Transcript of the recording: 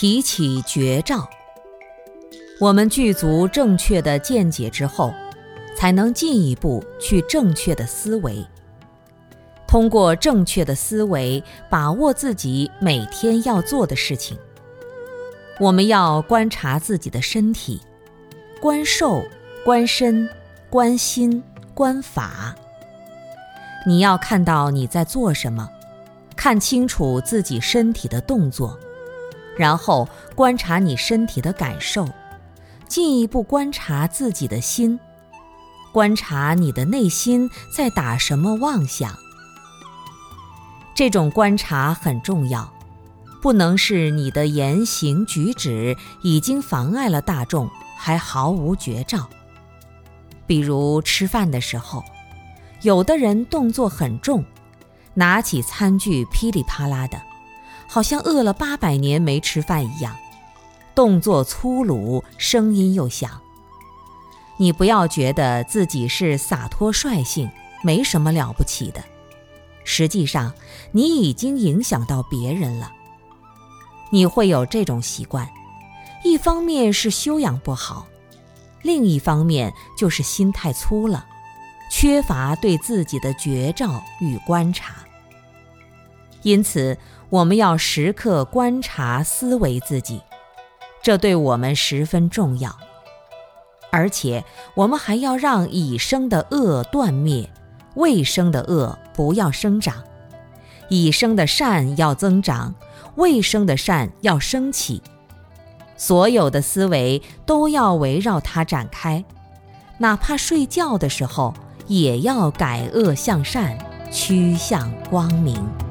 提起绝招。我们具足正确的见解之后，才能进一步去正确的思维。通过正确的思维，把握自己每天要做的事情。我们要观察自己的身体，观受、观身、观心、观法。你要看到你在做什么，看清楚自己身体的动作，然后观察你身体的感受，进一步观察自己的心，观察你的内心在打什么妄想。这种观察很重要。不能是你的言行举止已经妨碍了大众，还毫无觉照。比如吃饭的时候，有的人动作很重，拿起餐具噼里啪啦的，好像饿了八百年没吃饭一样，动作粗鲁，声音又响。你不要觉得自己是洒脱率性，没什么了不起的，实际上你已经影响到别人了。你会有这种习惯，一方面是修养不好，另一方面就是心太粗了，缺乏对自己的觉照与观察。因此，我们要时刻观察思维自己，这对我们十分重要。而且，我们还要让已生的恶断灭，未生的恶不要生长，已生的善要增长。未生的善要升起，所有的思维都要围绕它展开，哪怕睡觉的时候，也要改恶向善，趋向光明。